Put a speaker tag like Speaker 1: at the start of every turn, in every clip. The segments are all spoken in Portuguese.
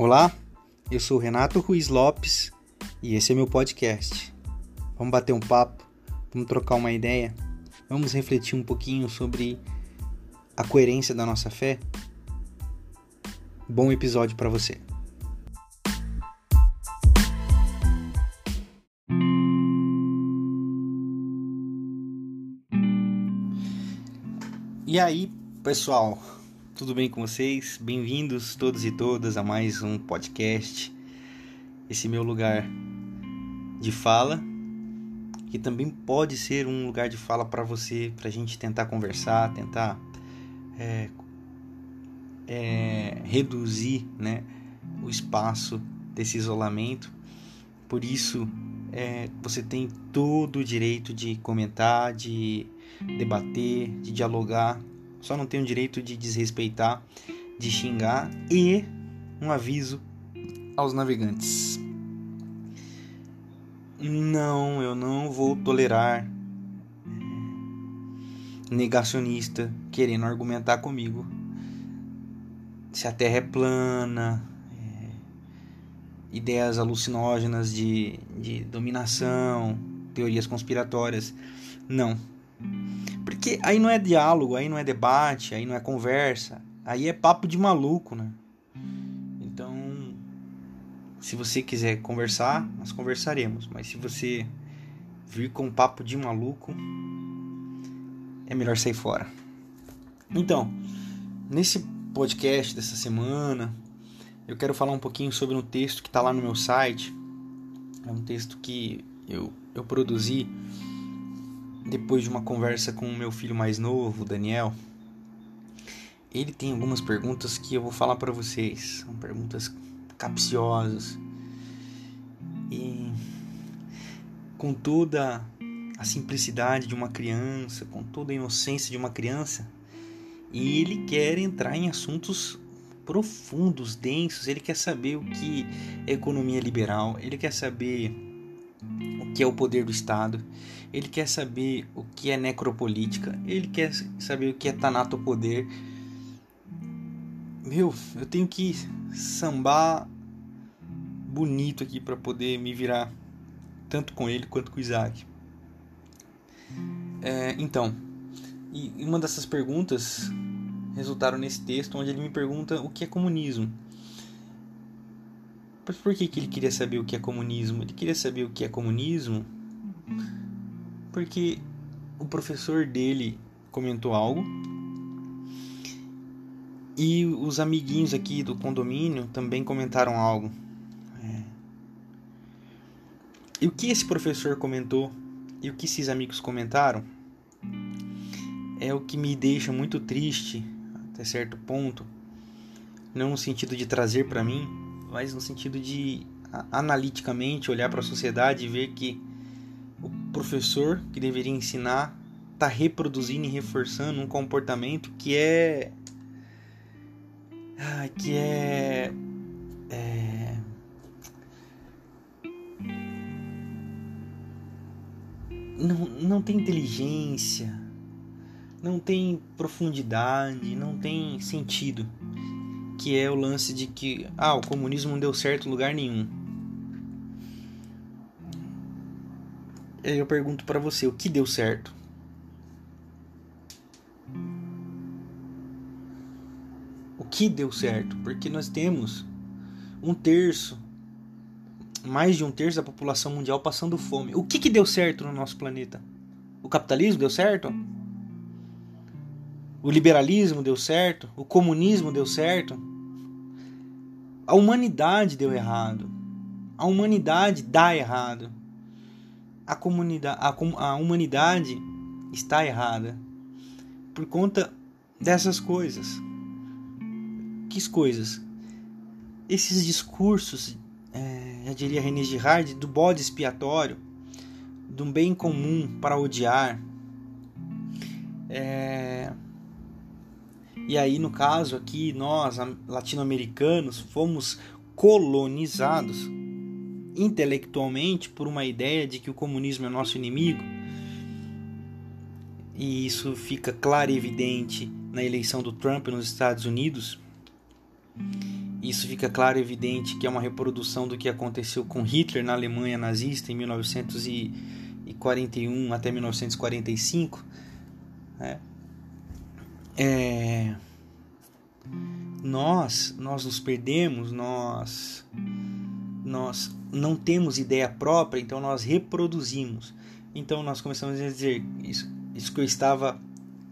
Speaker 1: Olá, eu sou Renato Ruiz Lopes e esse é meu podcast. Vamos bater um papo, vamos trocar uma ideia, vamos refletir um pouquinho sobre a coerência da nossa fé. Bom episódio para você. E aí, pessoal, tudo bem com vocês? Bem-vindos todos e todas a mais um podcast. Esse meu lugar de fala, que também pode ser um lugar de fala para você, para a gente tentar conversar, tentar é, é, reduzir né, o espaço desse isolamento. Por isso, é, você tem todo o direito de comentar, de debater, de dialogar só não tem o direito de desrespeitar, de xingar e um aviso aos navegantes. Não, eu não vou tolerar negacionista querendo argumentar comigo se a Terra é plana, é, ideias alucinógenas de, de dominação, teorias conspiratórias. Não, porque aí não é diálogo, aí não é debate, aí não é conversa, aí é papo de maluco, né? Então, se você quiser conversar, nós conversaremos, mas se você vir com papo de maluco, é melhor sair fora. Então, nesse podcast dessa semana, eu quero falar um pouquinho sobre um texto que está lá no meu site. É um texto que eu, eu produzi depois de uma conversa com o meu filho mais novo, Daniel, ele tem algumas perguntas que eu vou falar para vocês. São perguntas capciosas. E com toda a simplicidade de uma criança, com toda a inocência de uma criança, e ele quer entrar em assuntos profundos, densos. Ele quer saber o que é economia liberal, ele quer saber o que é o poder do Estado, ele quer saber o que é necropolítica, ele quer saber o que é tanatopoder. Meu, eu tenho que sambar bonito aqui para poder me virar tanto com ele quanto com o Isaac. É, então, e uma dessas perguntas resultaram nesse texto onde ele me pergunta o que é comunismo. Por que, que ele queria saber o que é comunismo? Ele queria saber o que é comunismo porque o professor dele comentou algo e os amiguinhos aqui do condomínio também comentaram algo. É. E o que esse professor comentou e o que esses amigos comentaram é o que me deixa muito triste até certo ponto, não no sentido de trazer para mim, mas no sentido de analiticamente olhar para a sociedade e ver que o professor que deveria ensinar está reproduzindo e reforçando um comportamento que é ah, que é, é não, não tem inteligência, não tem profundidade, não tem sentido. Que é o lance de que ah, o comunismo não deu certo em lugar nenhum. eu pergunto para você, o que deu certo? O que deu certo? Porque nós temos um terço, mais de um terço da população mundial passando fome. O que, que deu certo no nosso planeta? O capitalismo deu certo? O liberalismo deu certo? O comunismo deu certo? A humanidade deu errado. A humanidade dá errado a, comunidade, a, a humanidade está errada por conta dessas coisas. Que coisas? Esses discursos, é, já diria René Girard, do bode expiatório, do bem comum para odiar. É, e aí, no caso aqui, nós, latino-americanos, fomos colonizados intelectualmente por uma ideia de que o comunismo é nosso inimigo. E isso fica claro e evidente na eleição do Trump nos Estados Unidos. isso fica claro e evidente que é uma reprodução do que aconteceu com Hitler na Alemanha nazista em 1941 até 1945. Né? É... Nós, nós nos perdemos, nós, nós não temos ideia própria, então nós reproduzimos. Então nós começamos a dizer isso, isso que eu estava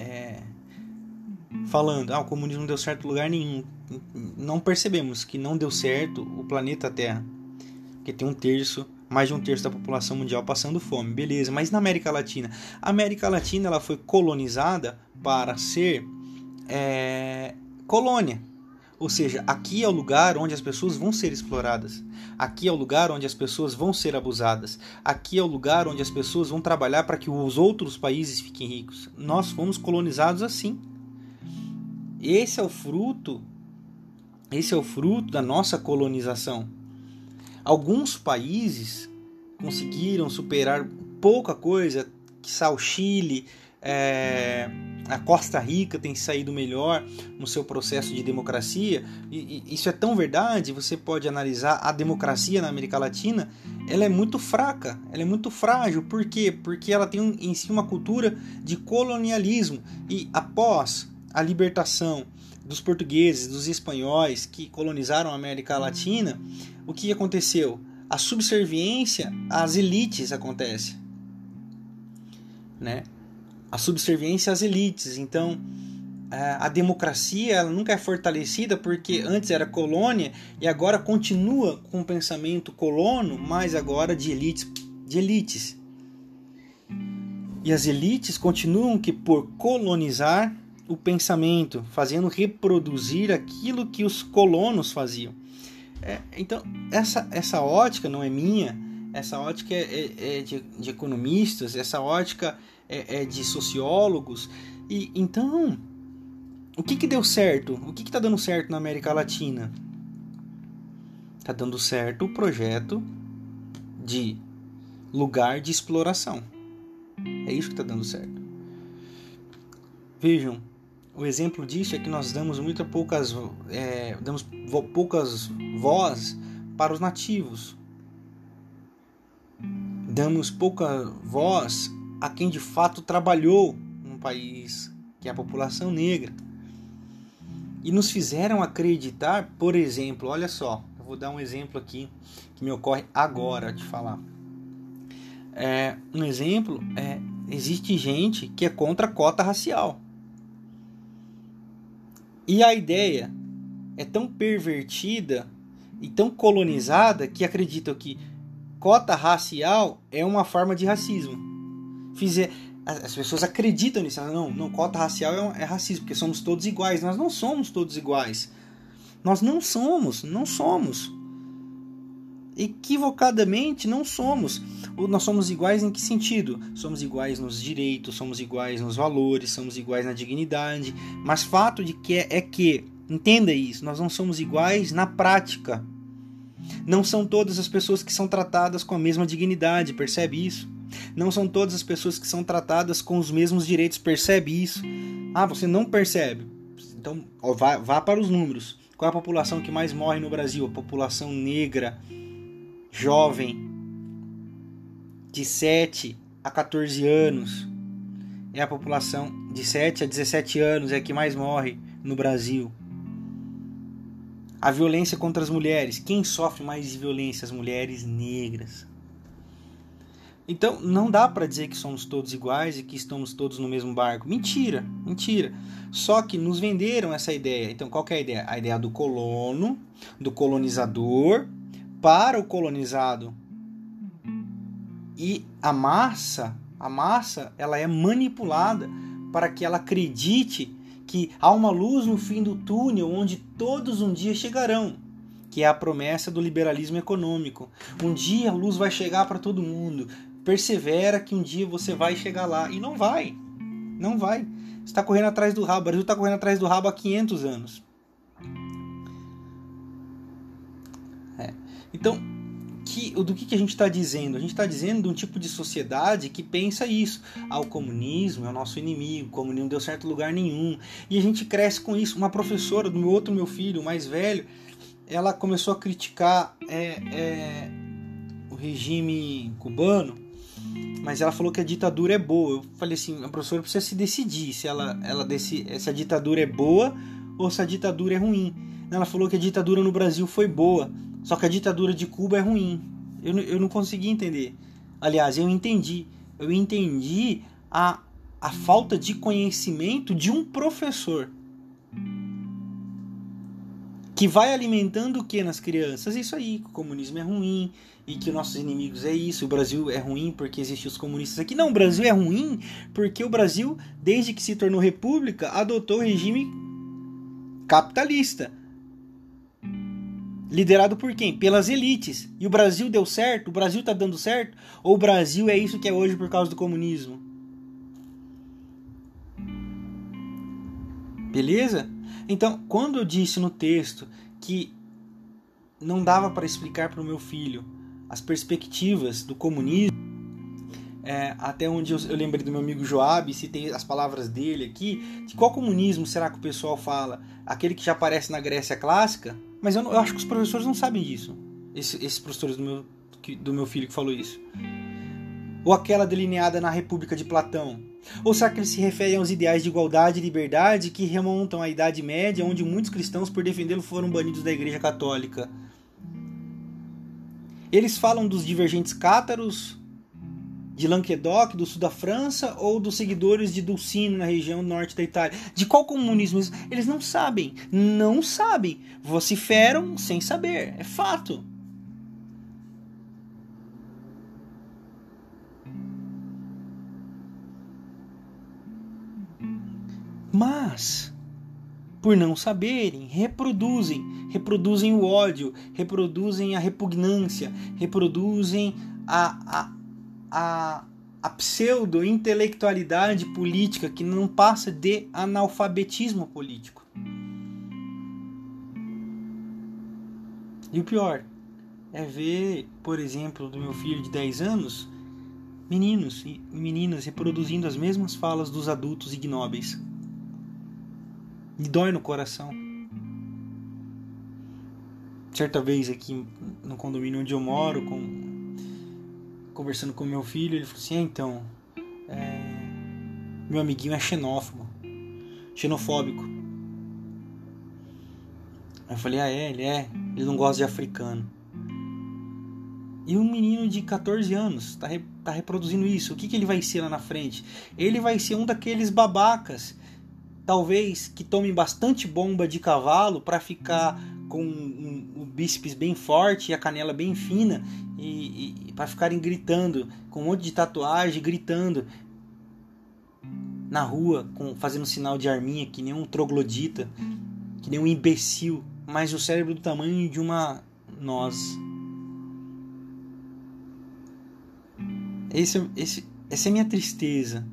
Speaker 1: é, falando. Ah, o comunismo não deu certo em lugar nenhum. Não percebemos que não deu certo o planeta Terra, que tem um terço, mais de um terço da população mundial passando fome, beleza? Mas na América Latina, a América Latina ela foi colonizada para ser é, colônia. Ou seja, aqui é o lugar onde as pessoas vão ser exploradas. Aqui é o lugar onde as pessoas vão ser abusadas. Aqui é o lugar onde as pessoas vão trabalhar para que os outros países fiquem ricos. Nós fomos colonizados assim. Esse é o fruto esse é o fruto da nossa colonização. Alguns países conseguiram superar pouca coisa, que o Chile, é, a Costa Rica tem saído melhor no seu processo de democracia. E, e, isso é tão verdade, você pode analisar a democracia na América Latina, ela é muito fraca, ela é muito frágil. Por quê? Porque ela tem em si uma cultura de colonialismo. E após a libertação dos portugueses, dos espanhóis que colonizaram a América Latina, o que aconteceu? A subserviência às elites acontece, né? A subserviência às elites. Então, a democracia ela nunca é fortalecida porque antes era colônia e agora continua com o pensamento colono, mas agora de elites, de elites. E as elites continuam que por colonizar o pensamento, fazendo reproduzir aquilo que os colonos faziam. É, então, essa, essa ótica não é minha, essa ótica é, é, é de, de, economistas, essa ótica é, é, de sociólogos. E então, o que, que deu certo? O que está dando certo na América Latina? Está dando certo o projeto de lugar de exploração. É isso que está dando certo. Vejam, o exemplo disso é que nós damos muito poucas, é, damos poucas voz para os nativos. Damos pouca voz a quem de fato trabalhou num país, que é a população negra. E nos fizeram acreditar, por exemplo, olha só, eu vou dar um exemplo aqui que me ocorre agora de falar. É, um exemplo é existe gente que é contra a cota racial. E a ideia é tão pervertida e tão colonizada que acreditam que cota racial é uma forma de racismo. Fizer, as pessoas acreditam nisso. Não, não, cota racial é, é racismo, porque somos todos iguais. Nós não somos todos iguais. Nós não somos, não somos equivocadamente não somos. Nós somos iguais em que sentido? Somos iguais nos direitos, somos iguais nos valores, somos iguais na dignidade. Mas fato de que é, é que, entenda isso, nós não somos iguais na prática. Não são todas as pessoas que são tratadas com a mesma dignidade, percebe isso? Não são todas as pessoas que são tratadas com os mesmos direitos, percebe isso? Ah, você não percebe. Então, ó, vá, vá para os números. Qual é a população que mais morre no Brasil? A população negra, jovem de 7 a 14 anos é a população de 7 a 17 anos é a que mais morre no Brasil. A violência contra as mulheres. Quem sofre mais de violência? As mulheres negras. Então, não dá para dizer que somos todos iguais e que estamos todos no mesmo barco. Mentira, mentira. Só que nos venderam essa ideia. Então, qual é a ideia? A ideia do colono, do colonizador, para o colonizado. E a massa, a massa, ela é manipulada para que ela acredite que há uma luz no fim do túnel onde todos um dia chegarão, que é a promessa do liberalismo econômico. Um dia a luz vai chegar para todo mundo. Persevera que um dia você vai chegar lá e não vai. Não vai. Você está correndo atrás do rabo. O Brasil está correndo atrás do rabo há 500 anos. Então, que, do que, que a gente está dizendo? A gente está dizendo de um tipo de sociedade que pensa isso. Ah, o comunismo é o nosso inimigo, o comunismo não deu certo lugar nenhum. E a gente cresce com isso. Uma professora do meu outro meu filho, mais velho, ela começou a criticar é, é, o regime cubano, mas ela falou que a ditadura é boa. Eu falei assim, a professora precisa se decidir se ela, ela desse, se a ditadura é boa ou se a ditadura é ruim. Ela falou que a ditadura no Brasil foi boa, só que a ditadura de Cuba é ruim. Eu, eu não consegui entender. Aliás, eu entendi. Eu entendi a, a falta de conhecimento de um professor que vai alimentando o que nas crianças? Isso aí, que o comunismo é ruim e que nossos inimigos é isso, o Brasil é ruim porque existem os comunistas aqui. Não, o Brasil é ruim porque o Brasil, desde que se tornou república, adotou o regime capitalista. Liderado por quem? Pelas elites. E o Brasil deu certo? O Brasil está dando certo? Ou o Brasil é isso que é hoje por causa do comunismo? Beleza? Então, quando eu disse no texto que não dava para explicar para o meu filho as perspectivas do comunismo, é, até onde eu, eu, lembrei do meu amigo Joab, citei as palavras dele aqui, de qual comunismo será que o pessoal fala? Aquele que já aparece na Grécia clássica? Mas eu, eu acho que os professores não sabem disso. Esse, esses professores do meu, do meu filho que falou isso. Ou aquela delineada na República de Platão? Ou será que eles se referem aos ideais de igualdade e liberdade que remontam à Idade Média, onde muitos cristãos, por defendê-lo, foram banidos da Igreja Católica? Eles falam dos divergentes cátaros de Languedoc, do sul da França, ou dos seguidores de Dulcino, na região norte da Itália? De qual comunismo? Eles não sabem. Não sabem. Vociferam sem saber. É fato. Mas, por não saberem, reproduzem, reproduzem o ódio, reproduzem a repugnância, reproduzem a, a, a, a pseudo-intelectualidade política que não passa de analfabetismo político. E o pior é ver, por exemplo, do meu filho de 10 anos, meninos e meninas reproduzindo as mesmas falas dos adultos ignóbeis. Me dói no coração. Certa vez aqui no condomínio onde eu moro, com, conversando com meu filho, ele falou assim: é, então, é, meu amiguinho é xenófobo, xenofóbico. Eu falei: ah, é, ele é, ele não gosta de africano. E um menino de 14 anos está re, tá reproduzindo isso. O que, que ele vai ser lá na frente? Ele vai ser um daqueles babacas talvez que tomem bastante bomba de cavalo para ficar com o bíceps bem forte e a canela bem fina e, e para ficarem gritando com um monte de tatuagem gritando na rua com fazendo sinal de arminha que nem um troglodita que nem um imbecil mas o cérebro do tamanho de uma noz. Esse, esse, essa é minha tristeza.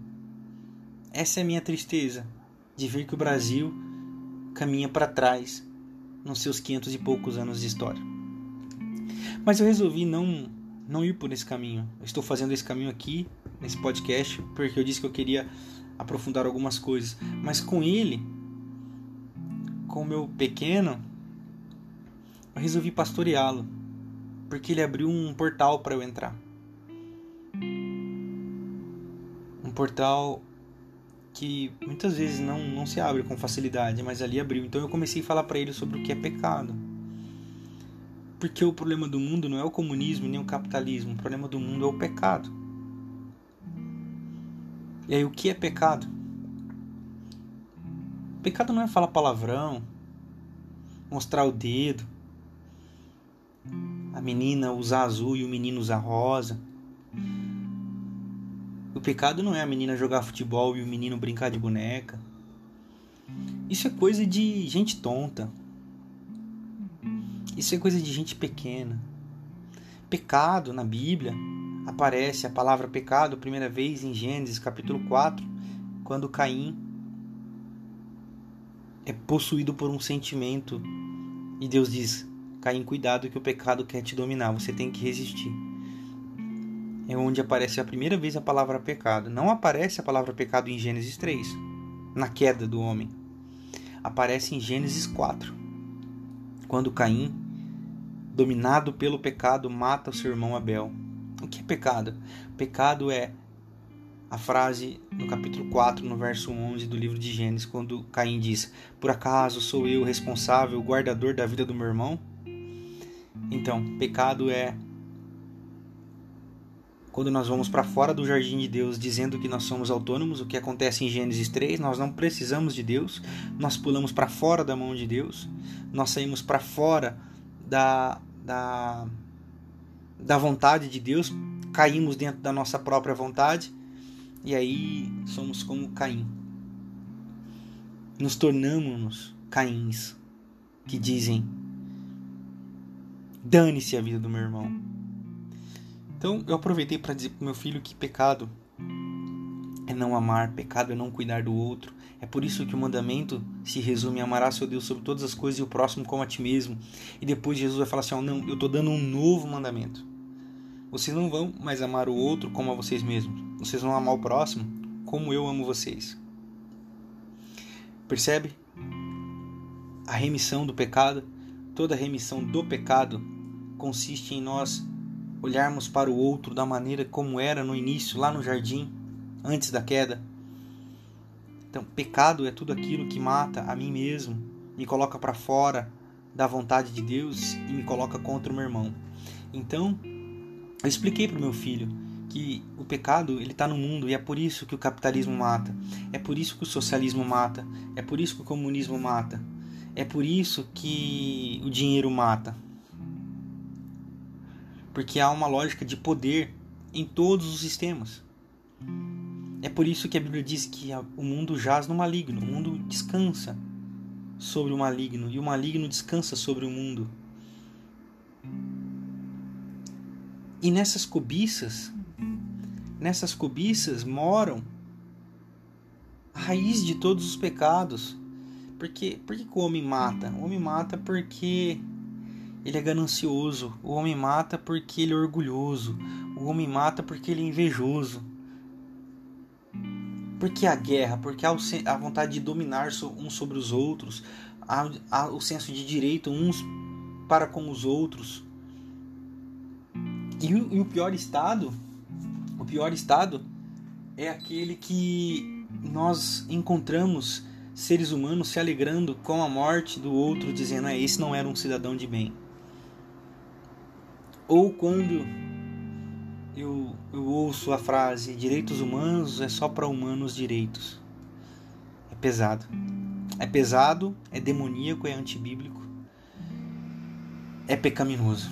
Speaker 1: Essa é minha tristeza de ver que o Brasil caminha para trás nos seus quinhentos e poucos anos de história. Mas eu resolvi não não ir por esse caminho. Eu estou fazendo esse caminho aqui nesse podcast porque eu disse que eu queria aprofundar algumas coisas, mas com ele, com o meu pequeno, eu resolvi pastoreá-lo, porque ele abriu um portal para eu entrar. Um portal que muitas vezes não, não se abre com facilidade, mas ali abriu. Então eu comecei a falar para ele sobre o que é pecado. Porque o problema do mundo não é o comunismo nem o capitalismo, o problema do mundo é o pecado. E aí o que é pecado? Pecado não é falar palavrão, mostrar o dedo, a menina usar azul e o menino usar rosa o pecado não é a menina jogar futebol e o menino brincar de boneca. Isso é coisa de gente tonta. Isso é coisa de gente pequena. Pecado na Bíblia aparece a palavra pecado a primeira vez em Gênesis capítulo 4, quando Caim é possuído por um sentimento e Deus diz: Caim, cuidado que o pecado quer te dominar, você tem que resistir é onde aparece a primeira vez a palavra pecado. Não aparece a palavra pecado em Gênesis 3, na queda do homem. Aparece em Gênesis 4, quando Caim dominado pelo pecado, mata o seu irmão Abel. O que é pecado? Pecado é a frase no capítulo 4, no verso 11 do livro de Gênesis, quando Caim diz: Por acaso sou eu responsável, guardador da vida do meu irmão? Então, pecado é quando nós vamos para fora do jardim de Deus dizendo que nós somos autônomos, o que acontece em Gênesis 3, nós não precisamos de Deus, nós pulamos para fora da mão de Deus, nós saímos para fora da, da, da vontade de Deus, caímos dentro da nossa própria vontade e aí somos como Caim. Nos tornamos Caíns que dizem: dane-se a vida do meu irmão então eu aproveitei para dizer para meu filho que pecado é não amar, pecado é não cuidar do outro. É por isso que o mandamento se resume a amar seu Deus sobre todas as coisas e o próximo como a ti mesmo. E depois Jesus vai falar assim: oh, não, eu estou dando um novo mandamento. Vocês não vão mais amar o outro como a vocês mesmos. Vocês vão amar o próximo como eu amo vocês. Percebe? A remissão do pecado, toda remissão do pecado consiste em nós olharmos para o outro da maneira como era no início, lá no jardim, antes da queda. Então, pecado é tudo aquilo que mata a mim mesmo, me coloca para fora da vontade de Deus e me coloca contra o meu irmão. Então, eu expliquei para o meu filho que o pecado ele está no mundo e é por isso que o capitalismo mata, é por isso que o socialismo mata, é por isso que o comunismo mata, é por isso que o dinheiro mata porque há uma lógica de poder em todos os sistemas. É por isso que a Bíblia diz que o mundo jaz no maligno, o mundo descansa sobre o maligno e o maligno descansa sobre o mundo. E nessas cobiças, nessas cobiças moram a raiz de todos os pecados. Porque, por que o homem mata? O homem mata porque ele é ganancioso. O homem mata porque ele é orgulhoso. O homem mata porque ele é invejoso. Porque a guerra, porque a vontade de dominar uns sobre os outros, há o senso de direito uns para com os outros. E e o pior estado, o pior estado é aquele que nós encontramos seres humanos se alegrando com a morte do outro, dizendo: ah, esse não era um cidadão de bem. Ou quando eu, eu ouço a frase direitos humanos é só para humanos direitos. É pesado. É pesado, é demoníaco, é antibíblico, é pecaminoso.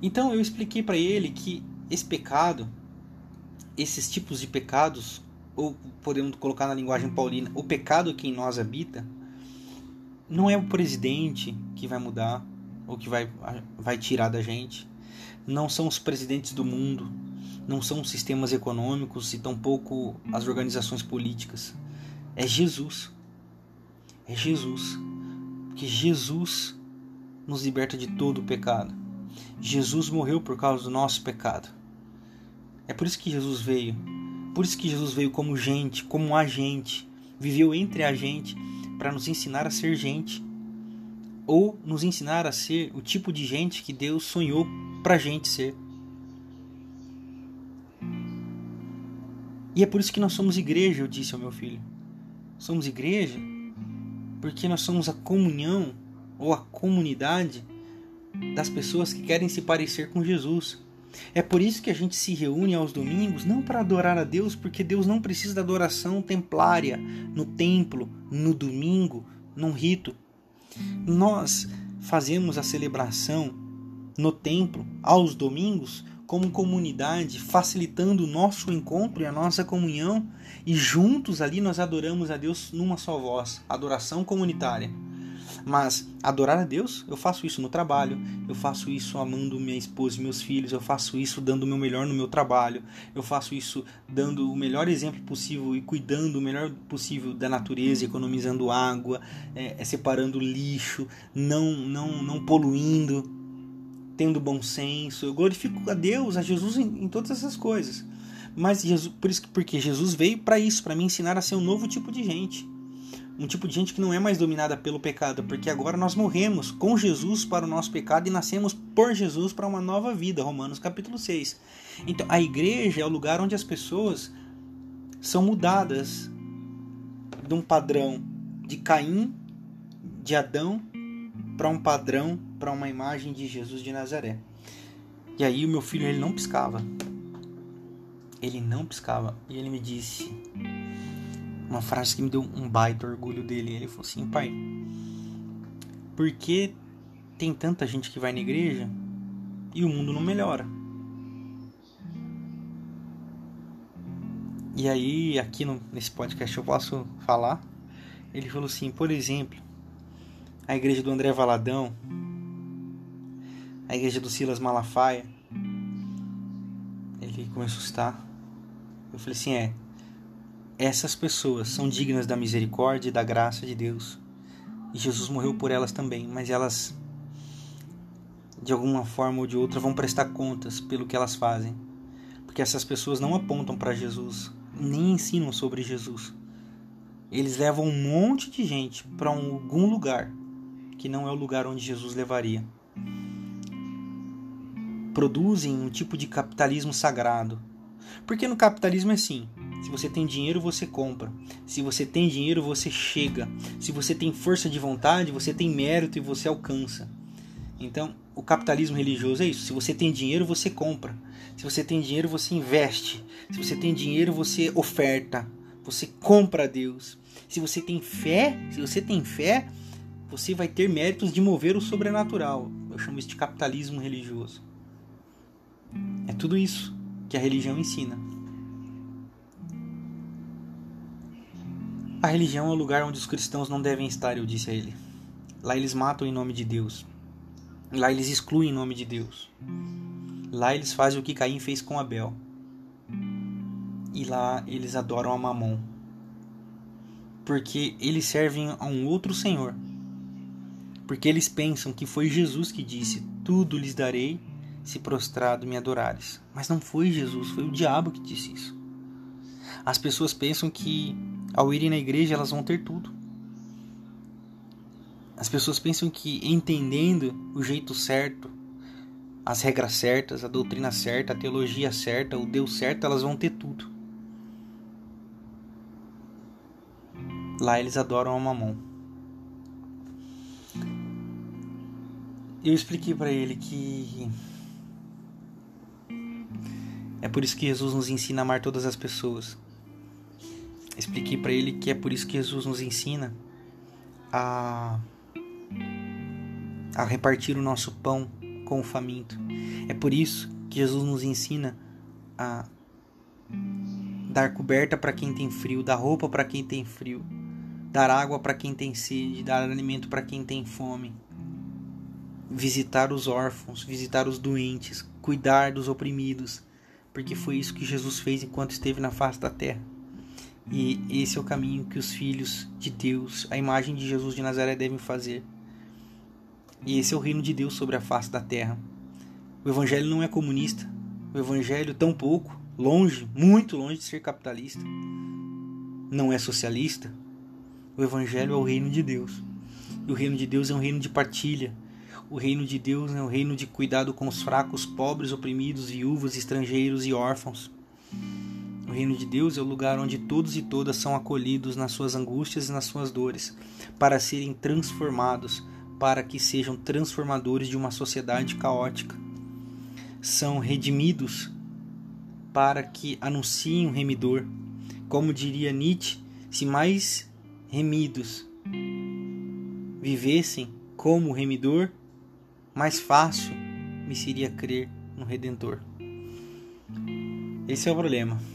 Speaker 1: Então eu expliquei para ele que esse pecado, esses tipos de pecados, ou podemos colocar na linguagem paulina, o pecado que em nós habita, não é o presidente que vai mudar, ou que vai, vai tirar da gente. Não são os presidentes do mundo, não são os sistemas econômicos e tampouco as organizações políticas. É Jesus. É Jesus. Porque Jesus nos liberta de todo o pecado. Jesus morreu por causa do nosso pecado. É por isso que Jesus veio. Por isso que Jesus veio como gente, como agente, viveu entre a gente para nos ensinar a ser gente ou nos ensinar a ser o tipo de gente que Deus sonhou para gente ser. E é por isso que nós somos igreja, eu disse ao meu filho. Somos igreja porque nós somos a comunhão ou a comunidade das pessoas que querem se parecer com Jesus. É por isso que a gente se reúne aos domingos, não para adorar a Deus, porque Deus não precisa da adoração templária no templo, no domingo, num rito. Nós fazemos a celebração no templo aos domingos como comunidade, facilitando o nosso encontro e a nossa comunhão, e juntos ali nós adoramos a Deus numa só voz, adoração comunitária. Mas adorar a Deus, eu faço isso no trabalho, eu faço isso amando minha esposa e meus filhos, eu faço isso dando o meu melhor no meu trabalho, eu faço isso dando o melhor exemplo possível e cuidando o melhor possível da natureza, economizando água, é, é separando lixo, não, não, não poluindo, tendo bom senso. Eu glorifico a Deus, a Jesus em, em todas essas coisas. Mas Jesus, por isso porque Jesus veio para isso, para me ensinar a ser um novo tipo de gente um tipo de gente que não é mais dominada pelo pecado, porque agora nós morremos com Jesus para o nosso pecado e nascemos por Jesus para uma nova vida. Romanos capítulo 6. Então, a igreja é o lugar onde as pessoas são mudadas de um padrão de Caim, de Adão, para um padrão, para uma imagem de Jesus de Nazaré. E aí o meu filho ele não piscava. Ele não piscava e ele me disse: uma frase que me deu um baita orgulho dele. Ele falou assim: pai, por que tem tanta gente que vai na igreja e o mundo não melhora? E aí, aqui no, nesse podcast eu posso falar. Ele falou assim: por exemplo, a igreja do André Valadão, a igreja do Silas Malafaia. Ele começou a citar. Eu falei assim: é, essas pessoas são dignas da misericórdia e da graça de Deus. E Jesus morreu por elas também, mas elas, de alguma forma ou de outra, vão prestar contas pelo que elas fazem. Porque essas pessoas não apontam para Jesus, nem ensinam sobre Jesus. Eles levam um monte de gente para algum lugar que não é o lugar onde Jesus levaria. Produzem um tipo de capitalismo sagrado. Porque no capitalismo é assim: se você tem dinheiro, você compra. Se você tem dinheiro, você chega. Se você tem força de vontade, você tem mérito e você alcança. Então, o capitalismo religioso é isso. Se você tem dinheiro, você compra. Se você tem dinheiro, você investe. Se você tem dinheiro, você oferta. Você compra a Deus. Se você tem fé, se você tem fé, você vai ter méritos de mover o sobrenatural. Eu chamo isso de capitalismo religioso. É tudo isso que a religião ensina. A religião é o lugar onde os cristãos não devem estar, eu disse a ele. Lá eles matam em nome de Deus. Lá eles excluem em nome de Deus. Lá eles fazem o que Caim fez com Abel. E lá eles adoram a Mamon. Porque eles servem a um outro Senhor. Porque eles pensam que foi Jesus que disse: Tudo lhes darei se prostrado me adorares. Mas não foi Jesus, foi o diabo que disse isso. As pessoas pensam que ao irem na igreja, elas vão ter tudo. As pessoas pensam que entendendo o jeito certo, as regras certas, a doutrina certa, a teologia certa, o Deus certo, elas vão ter tudo. Lá eles adoram a mamão. Eu expliquei para ele que é por isso que Jesus nos ensina a amar todas as pessoas. Expliquei para ele que é por isso que Jesus nos ensina a, a repartir o nosso pão com o faminto. É por isso que Jesus nos ensina a dar coberta para quem tem frio, dar roupa para quem tem frio, dar água para quem tem sede, dar alimento para quem tem fome, visitar os órfãos, visitar os doentes, cuidar dos oprimidos, porque foi isso que Jesus fez enquanto esteve na face da terra. E esse é o caminho que os filhos de Deus, a imagem de Jesus de Nazaré, devem fazer. E esse é o reino de Deus sobre a face da terra. O evangelho não é comunista. O evangelho, tão pouco, longe, muito longe de ser capitalista. Não é socialista. O evangelho é o reino de Deus. E o reino de Deus é um reino de partilha. O reino de Deus é um reino de cuidado com os fracos, pobres, oprimidos, viúvas, estrangeiros e órfãos. O reino de Deus é o lugar onde todos e todas são acolhidos nas suas angústias e nas suas dores, para serem transformados, para que sejam transformadores de uma sociedade caótica. São redimidos para que anunciem um remidor. Como diria Nietzsche, se mais remidos vivessem como remidor, mais fácil me seria crer no Redentor. Esse é o problema.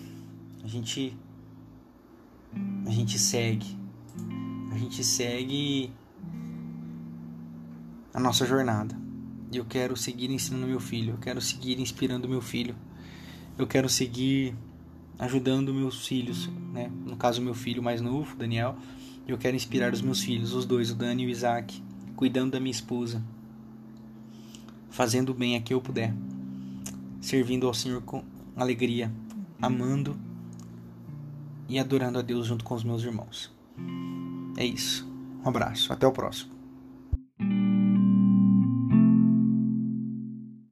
Speaker 1: A gente a gente segue. A gente segue a nossa jornada. Eu quero seguir ensinando meu filho, eu quero seguir inspirando meu filho. Eu quero seguir ajudando meus filhos, né? No caso meu filho mais novo, Daniel, eu quero inspirar os meus filhos, os dois, o Dani e o Isaac, cuidando da minha esposa, fazendo o bem a que eu puder, servindo ao Senhor com alegria, amando e adorando a Deus junto com os meus irmãos. É isso. Um abraço. Até o próximo.